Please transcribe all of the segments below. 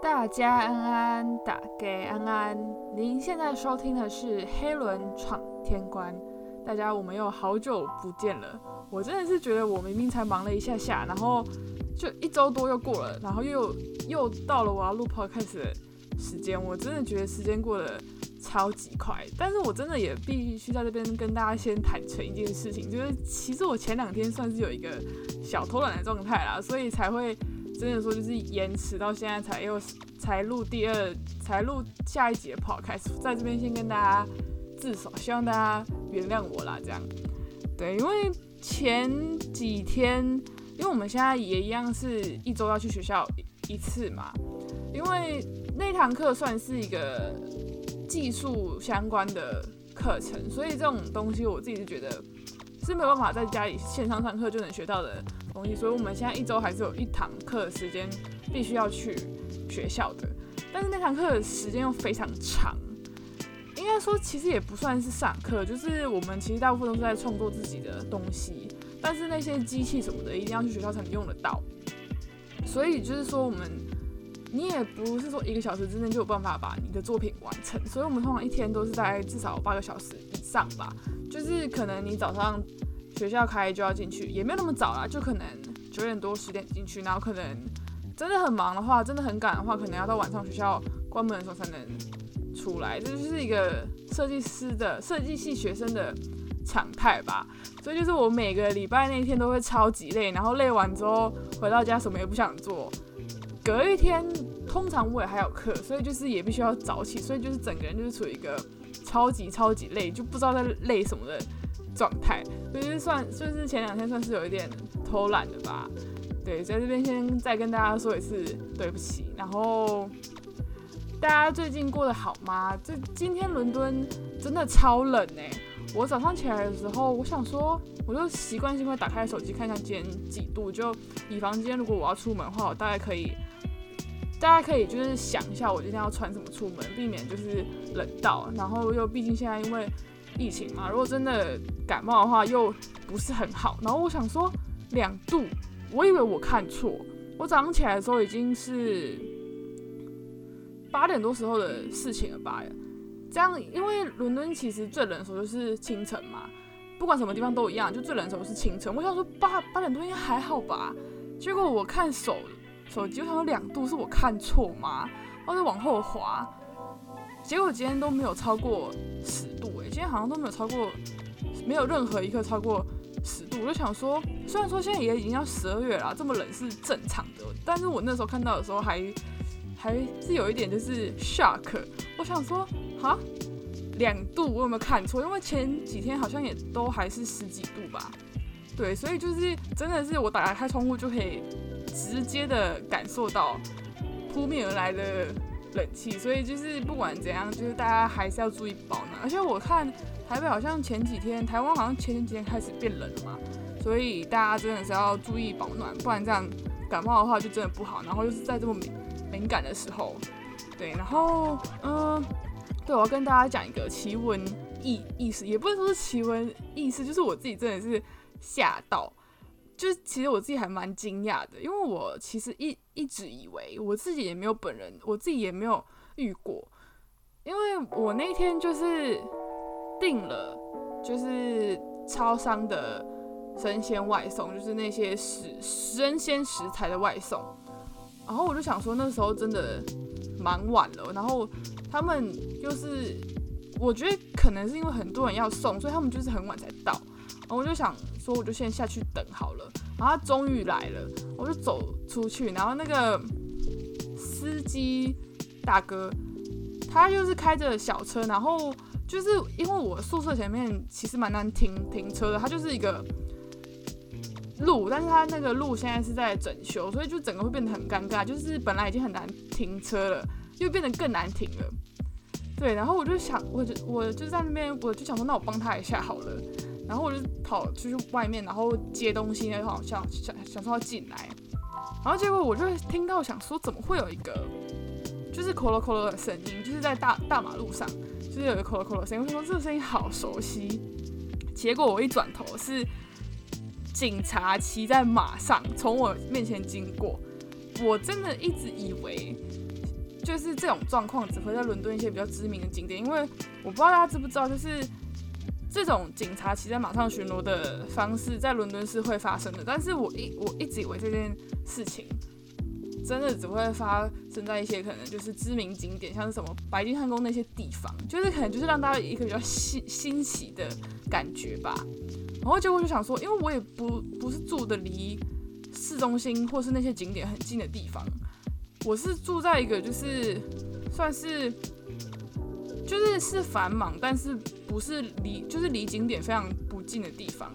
大家安安，打给安安。您现在收听的是《黑轮闯天关》。大家，我们又好久不见了。我真的是觉得，我明明才忙了一下下，然后就一周多又过了，然后又又到了我要录 podcast 的时间。我真的觉得时间过得超级快。但是我真的也必须在这边跟大家先坦诚一件事情，就是其实我前两天算是有一个小偷懒的状态啦，所以才会。真的说就是延迟到现在才又才录第二才录下一集的 podcast，在这边先跟大家自首，希望大家原谅我啦。这样，对，因为前几天，因为我们现在也一样是一周要去学校一次嘛，因为那堂课算是一个技术相关的课程，所以这种东西我自己是觉得是没有办法在家里线上上课就能学到的。东西，所以我们现在一周还是有一堂课时间必须要去学校的，但是那堂课的时间又非常长。应该说，其实也不算是上课，就是我们其实大部分都是在创作自己的东西，但是那些机器什么的一定要去学校才能用得到。所以就是说，我们你也不是说一个小时之内就有办法把你的作品完成，所以我们通常一天都是在至少八个小时以上吧。就是可能你早上。学校开就要进去，也没有那么早啦，就可能九点多十点进去，然后可能真的很忙的话，真的很赶的话，可能要到晚上学校关门的时候才能出来。这就是一个设计师的设计系学生的常态吧。所以就是我每个礼拜那一天都会超级累，然后累完之后回到家什么也不想做。隔一天通常我也还有课，所以就是也必须要早起，所以就是整个人就是处于一个超级超级累，就不知道在累什么的。状态，所以算就是前两天算是有一点偷懒的吧。对，在这边先再跟大家说一次对不起。然后大家最近过得好吗？这今天伦敦真的超冷哎！我早上起来的时候，我想说，我就习惯性会打开手机看一下今天几度，就以防今天如果我要出门的话，我大概可以，大家可以就是想一下我今天要穿什么出门，避免就是冷到。然后又毕竟现在因为。疫情嘛，如果真的感冒的话，又不是很好。然后我想说两度，我以为我看错。我早上起来的时候已经是八点多时候的事情了吧？这样，因为伦敦其实最冷的时候就是清晨嘛，不管什么地方都一样，就最冷的时候是清晨。我想说八八点多应该还好吧？结果我看手手机，我想说两度是我看错吗？我就往后滑。结果今天都没有超过十度诶，今天好像都没有超过，没有任何一刻超过十度。我就想说，虽然说现在也已经要十二月了，这么冷是正常的，但是我那时候看到的时候还还是有一点就是 shock。我想说，哈，两度我有没有看错？因为前几天好像也都还是十几度吧。对，所以就是真的是我打开窗户就可以直接的感受到扑面而来的。冷气，所以就是不管怎样，就是大家还是要注意保暖。而且我看台北好像前几天，台湾好像前几天开始变冷了嘛，所以大家真的是要注意保暖，不然这样感冒的话就真的不好。然后又是在这么敏敏感的时候，对，然后嗯，对，我要跟大家讲一个奇闻异意思，也不能说是奇闻异事，就是我自己真的是吓到。就是其实我自己还蛮惊讶的，因为我其实一一直以为我自己也没有本人，我自己也没有遇过，因为我那天就是订了就是超商的生鲜外送，就是那些食生鲜食材的外送，然后我就想说那时候真的蛮晚了，然后他们就是我觉得可能是因为很多人要送，所以他们就是很晚才到。我就想说，我就先下去等好了。然后他终于来了，我就走出去。然后那个司机大哥，他就是开着小车，然后就是因为我宿舍前面其实蛮难停停车的，他就是一个路，但是他那个路现在是在整修，所以就整个会变得很尴尬。就是本来已经很难停车了，又变得更难停了。对，然后我就想，我就我就在那边，我就想说，那我帮他一下好了。然后我就跑出去外面，然后接东西，然后想想想说要进来，然后结果我就听到想说怎么会有一个就是咯咯咯咯的声音，就是在大大马路上，就是有一个咯咯咯的声音。我说这个声音好熟悉，结果我一转头是警察骑在马上从我面前经过，我真的一直以为就是这种状况只会在伦敦一些比较知名的景点，因为我不知道大家知不知道，就是这种警察骑在马上巡逻的方式在伦敦是会发生的。但是我一我一直以为这件事情真的只会发生在一些可能就是知名景点，像是什么白金汉宫那些地方，就是可能就是让大家一个比较新新奇的感觉吧。然后结果就想说，因为我也不不是住的离市中心或是那些景点很近的地方。我是住在一个就是算是就是是繁忙，但是不是离就是离景点非常不近的地方。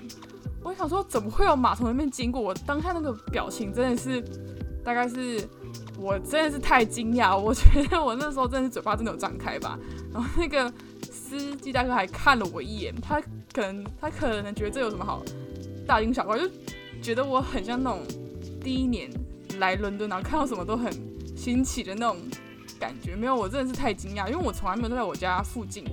我想说，怎么会有马从那边经过？我当下那个表情真的是，大概是我真的是太惊讶。我觉得我那时候真的是嘴巴真的有张开吧。然后那个司机大哥还看了我一眼，他可能他可能觉得这有什么好大惊小怪，就觉得我很像那种第一年来伦敦，然后看到什么都很。新奇的那种感觉没有，我真的是太惊讶，因为我从来没有在我家附近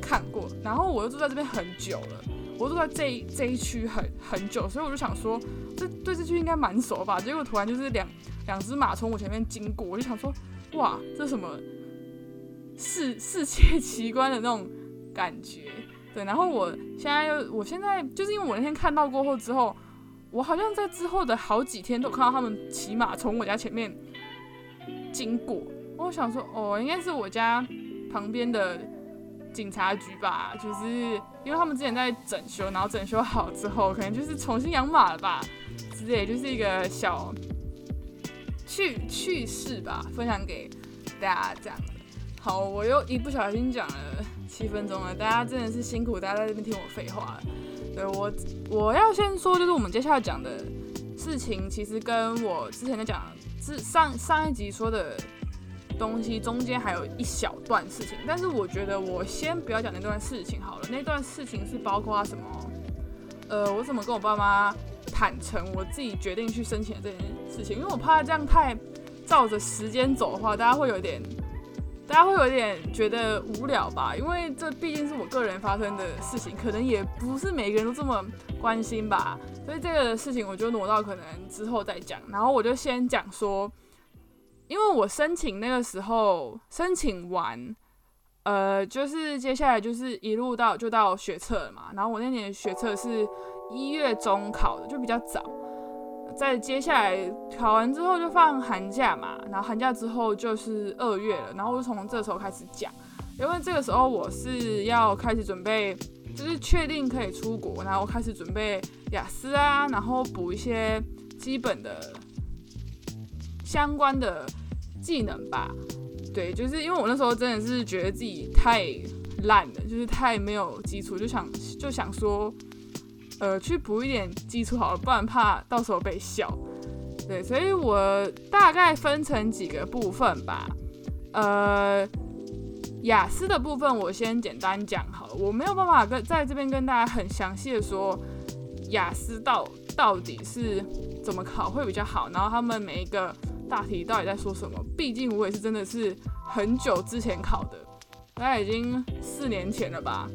看过，然后我又住在这边很久了，我住在这一这一区很很久，所以我就想说，这对这区应该蛮熟吧。结果突然就是两两只马从我前面经过，我就想说，哇，这什么世世界奇观的那种感觉？对，然后我现在又，我现在就是因为我那天看到过后之后，我好像在之后的好几天都看到他们骑马从我家前面。经过，我想说，哦，应该是我家旁边的警察局吧，就是因为他们之前在整修，然后整修好之后，可能就是重新养马了吧，之类，就是一个小趣趣事吧，分享给大家这样。好，我又一不小心讲了七分钟了，大家真的是辛苦大家在这边听我废话。对我，我要先说，就是我们接下来讲的事情，其实跟我之前在讲。是上上一集说的东西，中间还有一小段事情，但是我觉得我先不要讲那段事情好了。那段事情是包括什么？呃，我怎么跟我爸妈坦诚我自己决定去申请这件事情？因为我怕这样太照着时间走的话，大家会有点，大家会有点觉得无聊吧？因为这毕竟是我个人发生的事情，可能也不是每个人都这么关心吧。所以这个事情我就挪到可能之后再讲，然后我就先讲说，因为我申请那个时候申请完，呃，就是接下来就是一路到就到学测了嘛，然后我那年学测是一月中考的，就比较早，在接下来考完之后就放寒假嘛，然后寒假之后就是二月了，然后我就从这时候开始讲，因为这个时候我是要开始准备。就是确定可以出国，然后开始准备雅思啊，然后补一些基本的相关的技能吧。对，就是因为我那时候真的是觉得自己太烂了，就是太没有基础，就想就想说，呃，去补一点基础好了，不然怕到时候被笑。对，所以我大概分成几个部分吧，呃。雅思的部分我先简单讲好了，我没有办法跟在这边跟大家很详细的说雅思到到底是怎么考会比较好，然后他们每一个大题到底在说什么，毕竟我也是真的是很久之前考的，大概已经四年前了吧。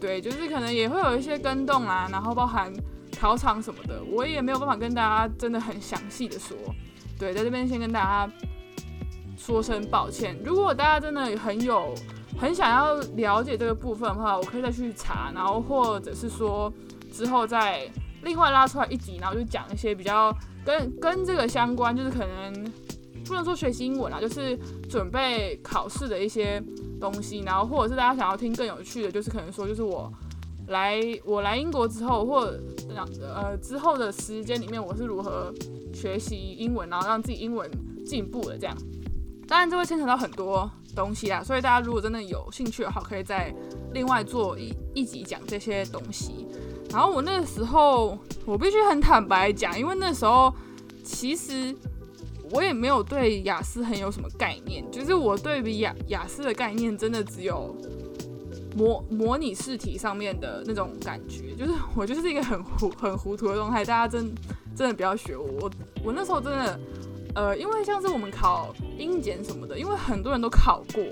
对，就是可能也会有一些跟动啊，然后包含考场什么的，我也没有办法跟大家真的很详细的说。对，在这边先跟大家。说声抱歉，如果大家真的很有很想要了解这个部分的话，我可以再去查，然后或者是说之后再另外拉出来一集，然后就讲一些比较跟跟这个相关，就是可能不能说学习英文啊，就是准备考试的一些东西，然后或者是大家想要听更有趣的，就是可能说就是我来我来英国之后，或呃之后的时间里面，我是如何学习英文，然后让自己英文进步的这样。当然，这会牵扯到很多东西啦，所以大家如果真的有兴趣的话，可以再另外做一一集讲这些东西。然后我那个时候，我必须很坦白讲，因为那时候其实我也没有对雅思很有什么概念，就是我对比雅雅思的概念，真的只有模模拟试题上面的那种感觉，就是我就是一个很糊很糊涂的状态。大家真真的不要学我，我我那时候真的。呃，因为像是我们考英检什么的，因为很多人都考过，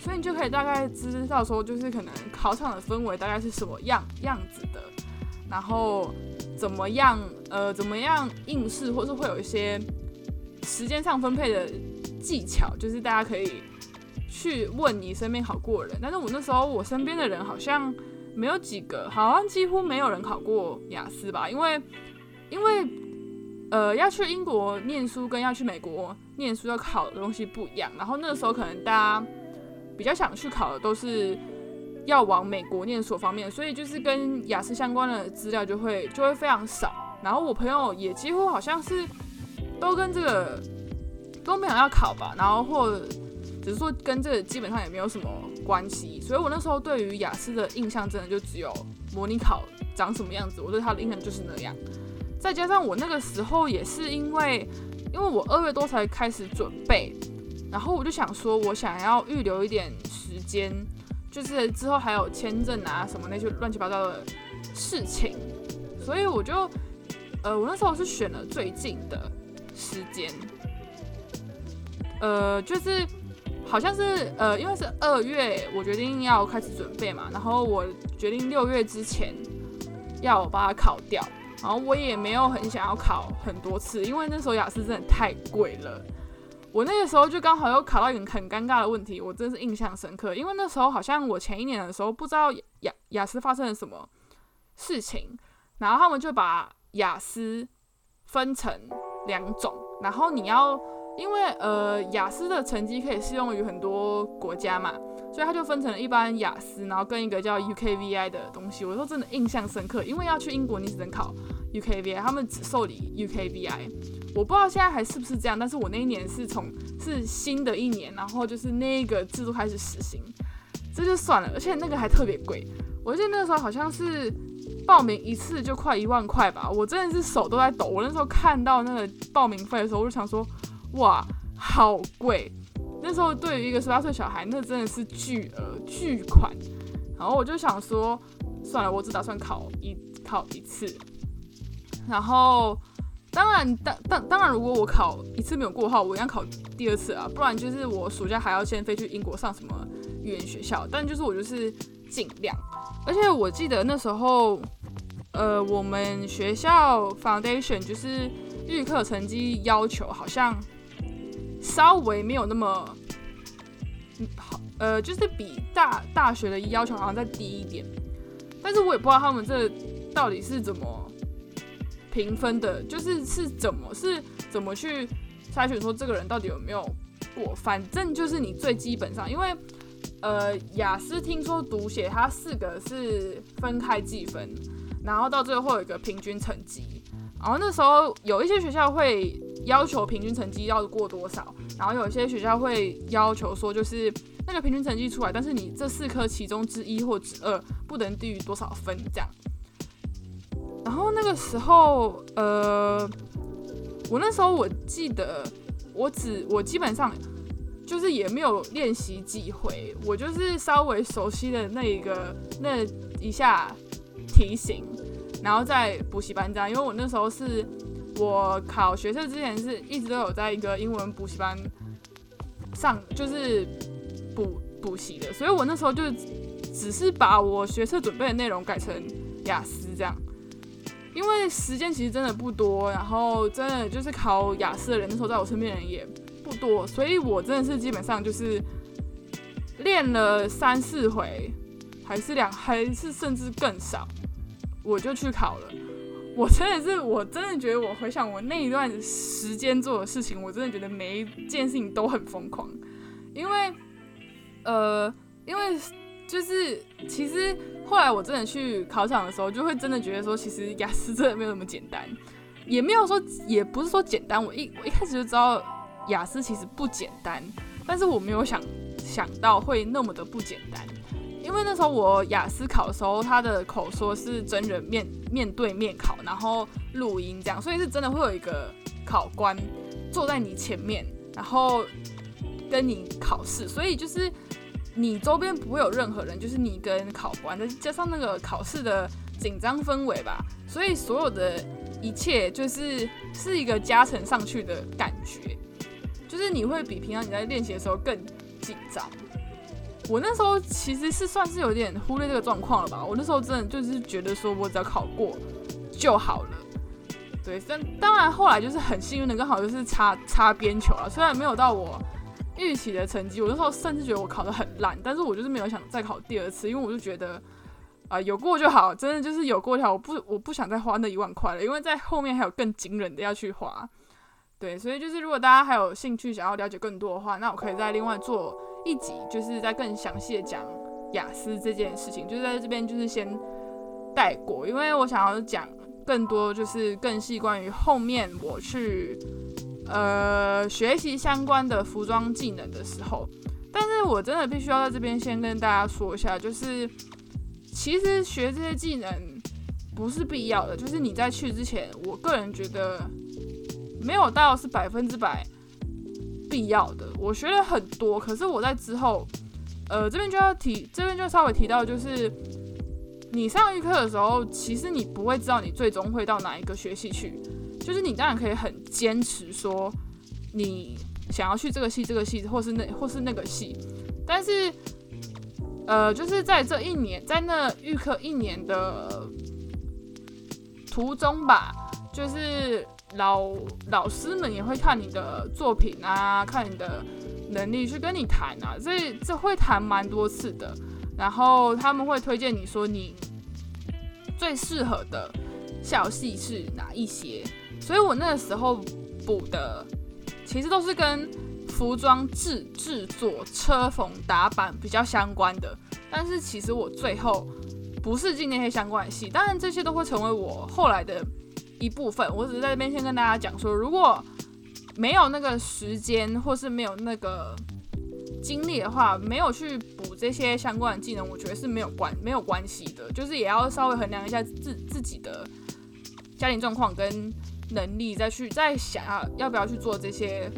所以你就可以大概知道说，就是可能考场的氛围大概是什么样样子的，然后怎么样，呃，怎么样应试，或是会有一些时间上分配的技巧，就是大家可以去问你身边考过的人。但是我那时候我身边的人好像没有几个，好像几乎没有人考过雅思吧，因为因为呃要去英国念书跟要去美国念书要考的东西不一样。然后那个时候可能大家比较想去考的都是要往美国念书方面，所以就是跟雅思相关的资料就会就会非常少。然后我朋友也几乎好像是都跟这个都没有要考吧，然后或只是说跟这个基本上也没有什么关系。所以我那时候对于雅思的印象真的就只有模拟考长什么样子，我对他的印象就是那样。再加上我那个时候也是因为，因为我二月多才开始准备，然后我就想说我想要预留一点时间，就是之后还有签证啊什么那些乱七八糟的事情，所以我就。呃，我那时候是选了最近的时间，呃，就是好像是呃，因为是二月，我决定要开始准备嘛，然后我决定六月之前要把它考掉，然后我也没有很想要考很多次，因为那时候雅思真的太贵了。我那个时候就刚好又考到一个很尴尬的问题，我真是印象深刻，因为那时候好像我前一年的时候不知道雅雅思发生了什么事情，然后他们就把雅思分成两种，然后你要，因为呃雅思的成绩可以适用于很多国家嘛，所以它就分成了一般雅思，然后跟一个叫 UKVI 的东西。我说真的印象深刻，因为要去英国你只能考 UKVI，他们只受理 UKVI。我不知道现在还是不是这样，但是我那一年是从是新的一年，然后就是那个制度开始实行，这就算了，而且那个还特别贵，我记得那个时候好像是。报名一次就快一万块吧，我真的是手都在抖。我那时候看到那个报名费的时候，我就想说，哇，好贵！那时候对于一个十八岁小孩，那真的是巨额巨款。然后我就想说，算了，我只打算考一考一次。然后，当然，当当当然，如果我考一次没有过的话，我应该考第二次啊，不然就是我暑假还要先飞去英国上什么语言学校。但就是我就是尽量，而且我记得那时候。呃，我们学校 foundation 就是预课成绩要求好像稍微没有那么好，呃，就是比大大学的要求好像再低一点，但是我也不知道他们这到底是怎么评分的，就是是怎么是怎么去筛选说这个人到底有没有过，反正就是你最基本上，因为呃雅思听说读写它四个是分开计分。然后到最后有一个平均成绩，然后那时候有一些学校会要求平均成绩要过多少，然后有些学校会要求说就是那个平均成绩出来，但是你这四科其中之一或之二不能低于多少分这样。然后那个时候，呃，我那时候我记得我只我基本上就是也没有练习几回，我就是稍微熟悉的那一个那一下。提醒，然后在补习班这样，因为我那时候是我考学测之前是一直都有在一个英文补习班上，就是补补习的，所以我那时候就只是把我学测准备的内容改成雅思这样，因为时间其实真的不多，然后真的就是考雅思的人那时候在我身边人也不多，所以我真的是基本上就是练了三四回。还是两，还是甚至更少，我就去考了。我真的是，我真的觉得，我回想我那一段时间做的事情，我真的觉得每一件事情都很疯狂。因为，呃，因为就是其实后来我真的去考场的时候，就会真的觉得说，其实雅思真的没有那么简单，也没有说，也不是说简单。我一我一开始就知道雅思其实不简单，但是我没有想想到会那么的不简单。因为那时候我雅思考的时候，他的口说是真人面面对面考，然后录音这样，所以是真的会有一个考官坐在你前面，然后跟你考试，所以就是你周边不会有任何人，就是你跟考官，再加上那个考试的紧张氛围吧，所以所有的一切就是是一个加成上去的感觉，就是你会比平常你在练习的时候更紧张。我那时候其实是算是有点忽略这个状况了吧。我那时候真的就是觉得说我只要考过就好了。对，但当然后来就是很幸运的，刚好就是擦擦边球了。虽然没有到我预期的成绩。我那时候甚至觉得我考得很烂，但是我就是没有想再考第二次，因为我就觉得啊有过就好，真的就是有过就好，我不我不想再花那一万块了，因为在后面还有更惊人的要去花。对，所以就是如果大家还有兴趣想要了解更多的话，那我可以再另外做一集，就是在更详细的讲雅思这件事情，就是在这边就是先带过，因为我想要讲更多，就是更细关于后面我去呃学习相关的服装技能的时候，但是我真的必须要在这边先跟大家说一下，就是其实学这些技能不是必要的，就是你在去之前，我个人觉得。没有到是百分之百必要的。我学了很多，可是我在之后，呃，这边就要提，这边就稍微提到，就是你上预课的时候，其实你不会知道你最终会到哪一个学系去。就是你当然可以很坚持说你想要去这个系、这个系，或是那或是那个系，但是，呃，就是在这一年，在那预课一年的途中吧，就是。老老师们也会看你的作品啊，看你的能力去跟你谈啊，这这会谈蛮多次的。然后他们会推荐你说你最适合的校系是哪一些。所以我那个时候补的其实都是跟服装制制作、车缝打板比较相关的。但是其实我最后不是进那些相关的系，当然这些都会成为我后来的。一部分，我只是在这边先跟大家讲说，如果没有那个时间，或是没有那个精力的话，没有去补这些相关的技能，我觉得是没有关没有关系的，就是也要稍微衡量一下自自己的家庭状况跟能力，再去再想要要不要去做这些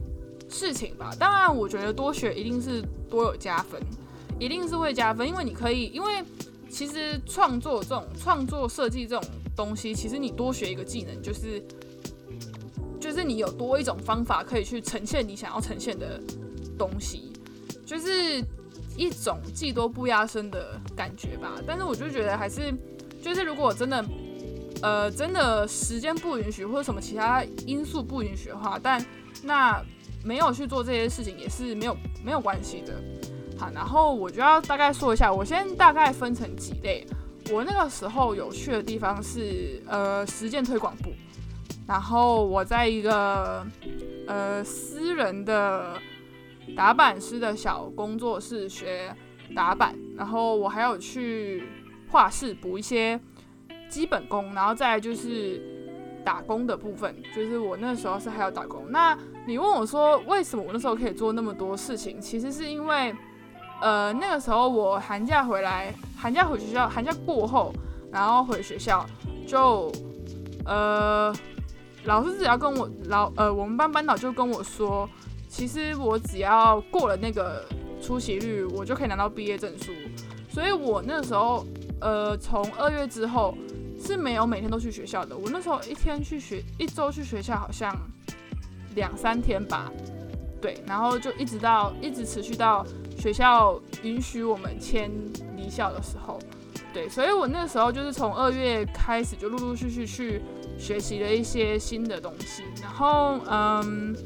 事情吧。当然，我觉得多学一定是多有加分，一定是会加分，因为你可以，因为其实创作这种创作设计这种。东西其实你多学一个技能，就是就是你有多一种方法可以去呈现你想要呈现的东西，就是一种技多不压身的感觉吧。但是我就觉得还是就是如果真的呃真的时间不允许或者什么其他因素不允许的话，但那没有去做这些事情也是没有没有关系的。好，然后我就要大概说一下，我先大概分成几类。我那个时候有去的地方是呃实践推广部，然后我在一个呃私人的打板师的小工作室学打板，然后我还有去画室补一些基本功，然后再就是打工的部分，就是我那时候是还有打工。那你问我说为什么我那时候可以做那么多事情，其实是因为。呃，那个时候我寒假回来，寒假回学校，寒假过后，然后回学校，就呃，老师只要跟我老呃，我们班班导就跟我说，其实我只要过了那个出席率，我就可以拿到毕业证书。所以我那时候呃，从二月之后是没有每天都去学校的。我那时候一天去学，一周去学校好像两三天吧，对，然后就一直到一直持续到。学校允许我们签离校的时候，对，所以我那时候就是从二月开始就陆陆续续去学习了一些新的东西。然后，嗯，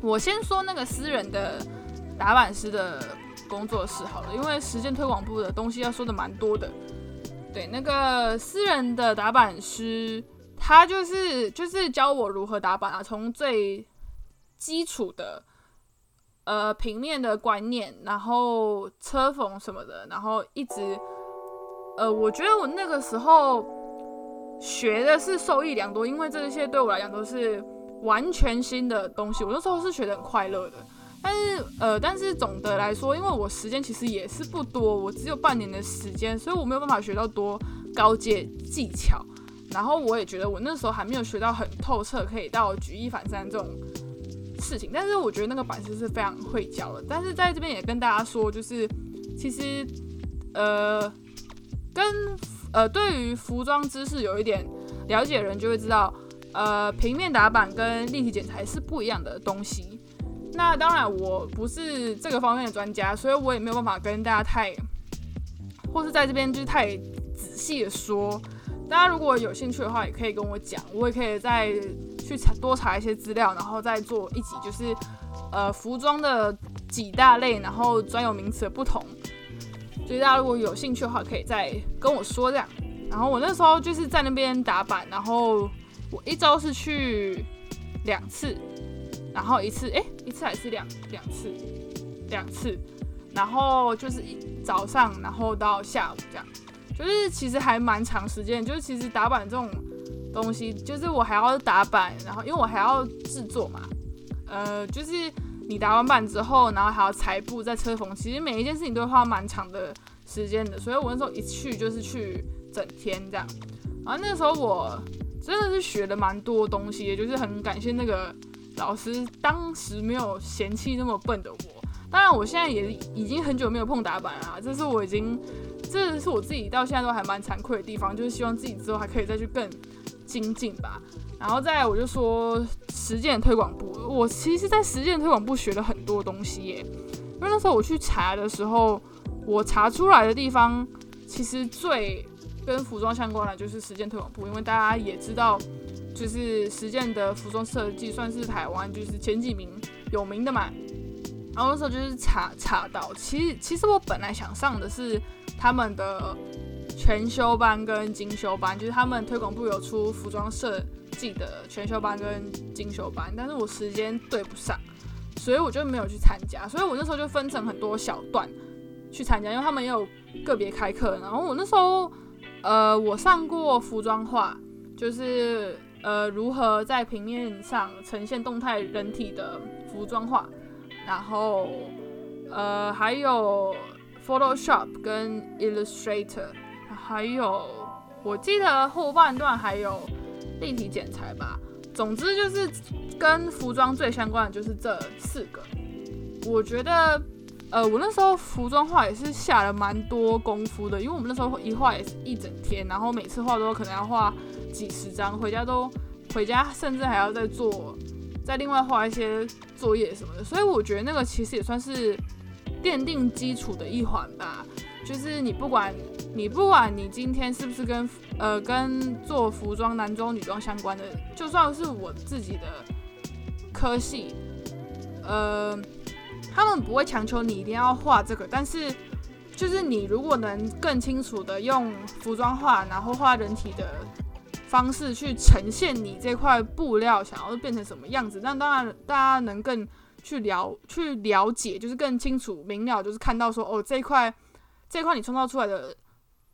我先说那个私人的打板师的工作室好了，因为实践推广部的东西要说的蛮多的。对，那个私人的打板师，他就是就是教我如何打板啊，从最基础的。呃，平面的观念，然后车缝什么的，然后一直，呃，我觉得我那个时候学的是受益良多，因为这些对我来讲都是完全新的东西。我那时候是学的很快乐的，但是，呃，但是总的来说，因为我时间其实也是不多，我只有半年的时间，所以我没有办法学到多高阶技巧。然后我也觉得我那时候还没有学到很透彻，可以到举一反三这种。事情，但是我觉得那个板师是非常会教的。但是在这边也跟大家说，就是其实呃，跟呃对于服装知识有一点了解的人就会知道，呃，平面打板跟立体剪裁是不一样的东西。那当然我不是这个方面的专家，所以我也没有办法跟大家太，或是在这边就是太仔细的说。大家如果有兴趣的话，也可以跟我讲，我也可以在去查多查一些资料，然后再做一集，就是呃服装的几大类，然后专有名词的不同。所以大家如果有兴趣的话，可以再跟我说这样。然后我那时候就是在那边打板，然后我一周是去两次，然后一次哎一次还是两两次两次，然后就是一早上然后到下午这样，就是其实还蛮长时间。就是其实打板这种东西，就是我还要打板，然后因为我还要制作嘛，呃，就是你打完板之后，然后还要裁布再车缝，其实每一件事情都花蛮长的时间的。所以我那时候一去就是去。整天这样，然后那时候我真的是学了蛮多东西，也就是很感谢那个老师，当时没有嫌弃那么笨的我。当然，我现在也已经很久没有碰打板了，这是我已经，这是我自己到现在都还蛮惭愧的地方，就是希望自己之后还可以再去更精进吧。然后再我就说实践推广部，我其实，在实践推广部学了很多东西耶，因为那时候我去查的时候，我查出来的地方其实最。跟服装相关的就是实践推广部，因为大家也知道，就是实践的服装设计算是台湾就是前几名有名的嘛。然后那时候就是查查到，其实其实我本来想上的是他们的全修班跟精修班，就是他们推广部有出服装设计的全修班跟精修班，但是我时间对不上，所以我就没有去参加。所以我那时候就分成很多小段去参加，因为他们也有个别开课，然后我那时候。呃，我上过服装画，就是呃如何在平面上呈现动态人体的服装画，然后呃还有 Photoshop 跟 Illustrator，还有我记得后半段还有立体剪裁吧。总之就是跟服装最相关的就是这四个，我觉得。呃，我那时候服装画也是下了蛮多功夫的，因为我们那时候一画也是一整天，然后每次画都可能要画几十张，回家都回家甚至还要再做，再另外画一些作业什么的，所以我觉得那个其实也算是奠定基础的一环吧。就是你不管你不管你今天是不是跟呃跟做服装男装女装相关的，就算是我自己的科系，呃。他们不会强求你一定要画这个，但是就是你如果能更清楚的用服装画，然后画人体的方式去呈现你这块布料想要变成什么样子，那当然大家能更去了去了解，就是更清楚明了，就是看到说哦这一块这一块你创造出来的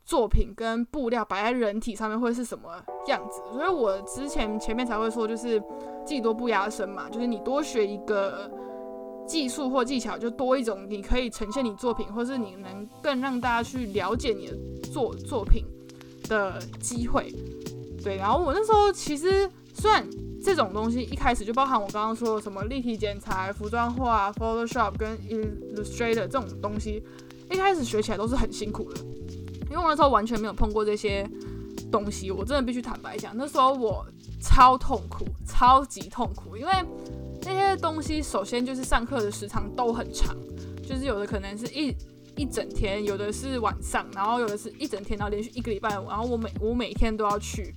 作品跟布料摆在人体上面会是什么样子。所以我之前前面才会说，就是技多不压身嘛，就是你多学一个。技术或技巧就多一种，你可以呈现你作品，或是你能更让大家去了解你的作作品的机会。对，然后我那时候其实虽然这种东西一开始就包含我刚刚说的什么立体剪裁、服装画、Photoshop 跟 Illustrator 这种东西，一开始学起来都是很辛苦的，因为我那时候完全没有碰过这些东西，我真的必须坦白讲，那时候我超痛苦，超级痛苦，因为。那些东西首先就是上课的时长都很长，就是有的可能是一一整天，有的是晚上，然后有的是一整天，然后连续一个礼拜，然后我每我每天都要去。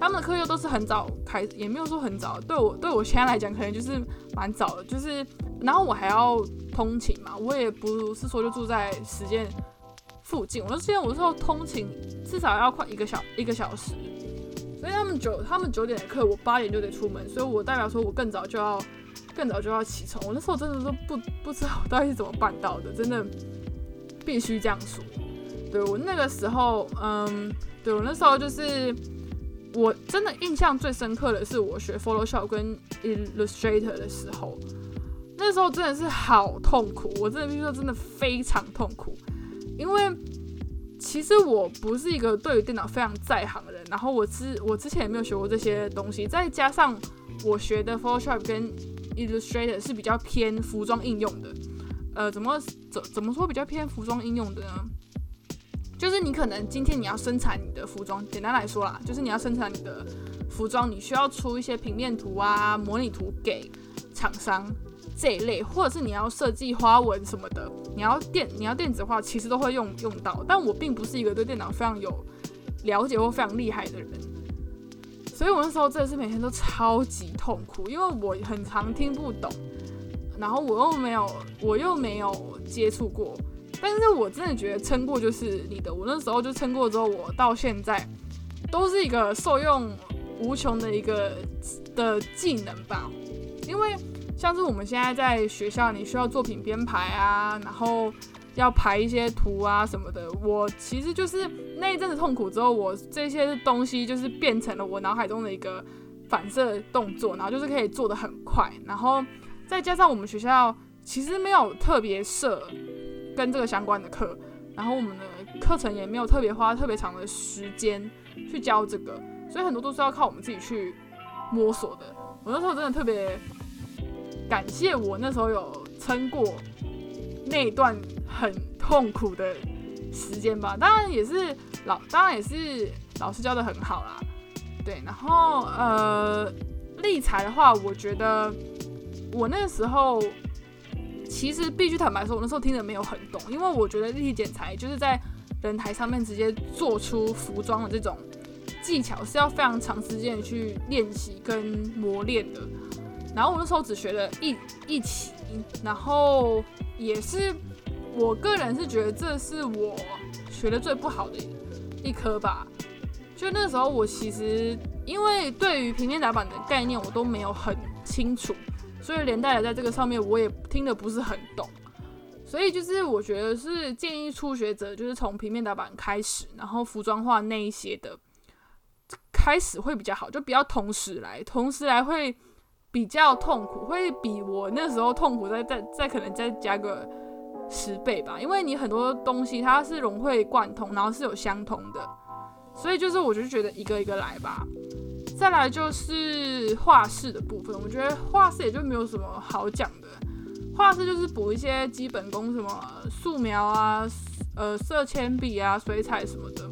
他们的课又都是很早开，也没有说很早，对我对我现在来讲可能就是蛮早的，就是然后我还要通勤嘛，我也不是说就住在时间附近，我说现在我说通勤至少要快一个小一个小时，所以他们九他们九点的课，我八点就得出门，所以我代表说我更早就要。更早就要起床，我那时候真的都不不知道到底是怎么办到的，真的必须这样说。对我那个时候，嗯，对我那时候就是我真的印象最深刻的是我学 Photoshop 跟 Illustrator 的时候，那时候真的是好痛苦，我真的必须说真的非常痛苦，因为其实我不是一个对于电脑非常在行的人，然后我之我之前也没有学过这些东西，再加上我学的 Photoshop 跟 Illustrator 是比较偏服装应用的，呃，怎么怎怎么说比较偏服装应用的呢？就是你可能今天你要生产你的服装，简单来说啦，就是你要生产你的服装，你需要出一些平面图啊、模拟图给厂商这一类，或者是你要设计花纹什么的，你要电你要电子化，其实都会用用到。但我并不是一个对电脑非常有了解或非常厉害的人。所以我那时候真的是每天都超级痛苦，因为我很常听不懂，然后我又没有，我又没有接触过，但是我真的觉得撑过就是你的。我那时候就撑过之后，我到现在都是一个受用无穷的一个的技能吧。因为像是我们现在在学校，你需要作品编排啊，然后要排一些图啊什么的。我其实就是那一阵子痛苦之后，我这些东西就是变成了我脑海中的一个反射动作，然后就是可以做的很快，然后。再加上我们学校其实没有特别设跟这个相关的课，然后我们的课程也没有特别花特别长的时间去教这个，所以很多都是要靠我们自己去摸索的。我那时候真的特别感谢我那时候有撑过那段很痛苦的时间吧。当然也是老，当然也是老师教的很好啦。对，然后呃，立裁的话，我觉得。我那时候其实必须坦白说，我那时候听的没有很懂，因为我觉得立体剪裁就是在人台上面直接做出服装的这种技巧是要非常长时间去练习跟磨练的。然后我那时候只学了一一期，然后也是我个人是觉得这是我学的最不好的一科吧。就那时候我其实因为对于平面打板的概念我都没有很清楚。所以连带的在这个上面，我也听得不是很懂，所以就是我觉得是建议初学者就是从平面打板开始，然后服装画那一些的开始会比较好，就不要同时来，同时来会比较痛苦，会比我那时候痛苦再再再可能再加个十倍吧，因为你很多东西它是融会贯通，然后是有相通的，所以就是我就觉得一个一个来吧。再来就是画室的部分，我觉得画室也就没有什么好讲的。画室就是补一些基本功，什么素描啊、呃色铅笔啊、水彩什么的。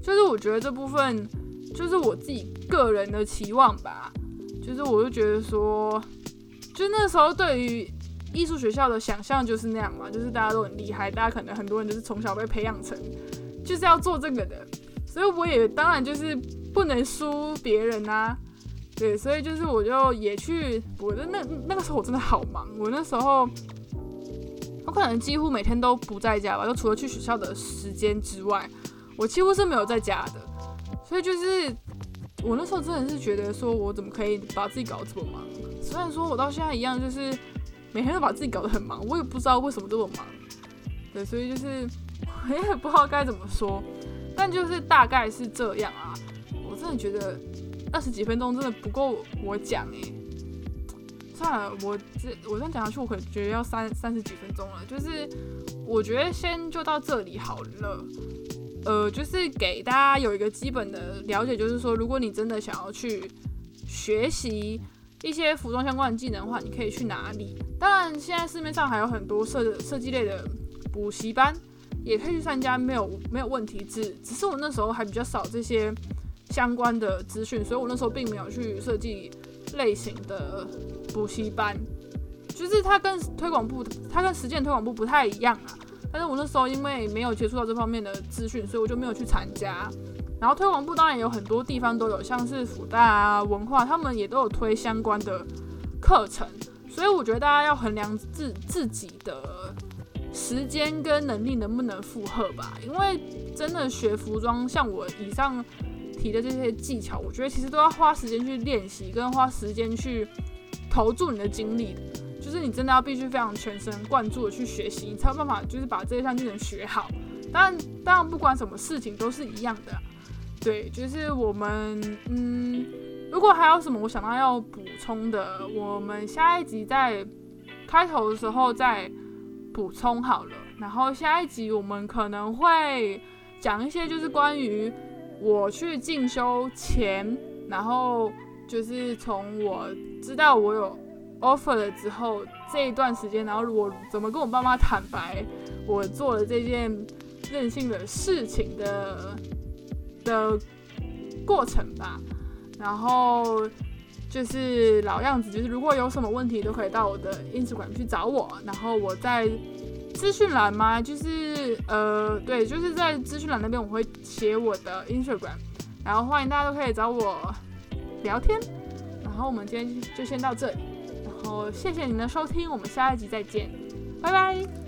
就是我觉得这部分就是我自己个人的期望吧。就是我就觉得说，就那时候对于艺术学校的想象就是那样嘛，就是大家都很厉害，大家可能很多人就是从小被培养成就是要做这个的，所以我也当然就是。不能输别人啊，对，所以就是我就也去，我的那那个时候我真的好忙，我那时候我可能几乎每天都不在家吧，就除了去学校的时间之外，我几乎是没有在家的，所以就是我那时候真的是觉得说，我怎么可以把自己搞这么忙？虽然说我到现在一样，就是每天都把自己搞得很忙，我也不知道为什么这么忙，对，所以就是我也不知道该怎么说，但就是大概是这样啊。我真的觉得二十几分钟真的不够我讲哎，算了，我这我这样讲下去，我可能觉得要三三十几分钟了。就是我觉得先就到这里好了。呃，就是给大家有一个基本的了解，就是说，如果你真的想要去学习一些服装相关的技能的话，你可以去哪里？当然，现在市面上还有很多设设计类的补习班，也可以去参加，没有没有问题。只只是我那时候还比较少这些。相关的资讯，所以我那时候并没有去设计类型的补习班，就是它跟推广部，它跟实践推广部不太一样啊。但是我那时候因为没有接触到这方面的资讯，所以我就没有去参加。然后推广部当然有很多地方都有，像是辅大啊、文化，他们也都有推相关的课程。所以我觉得大家要衡量自自己的时间跟能力能不能负荷吧。因为真的学服装，像我以上。提的这些技巧，我觉得其实都要花时间去练习，跟花时间去投注你的精力。就是你真的要必须非常全神贯注的去学习，你才有办法就是把这一项技能学好。当然，当然不管什么事情都是一样的。对，就是我们，嗯，如果还有什么我想到要补充的，我们下一集在开头的时候再补充好了。然后下一集我们可能会讲一些就是关于。我去进修前，然后就是从我知道我有 offer 了之后这一段时间，然后我怎么跟我爸妈坦白我做了这件任性的事情的的过程吧。然后就是老样子，就是如果有什么问题都可以到我的 Instagram 去找我，然后我在。资讯栏吗？就是呃，对，就是在资讯栏那边我会写我的 Instagram，然后欢迎大家都可以找我聊天。然后我们今天就先到这里，后谢谢您的收听，我们下一集再见，拜拜。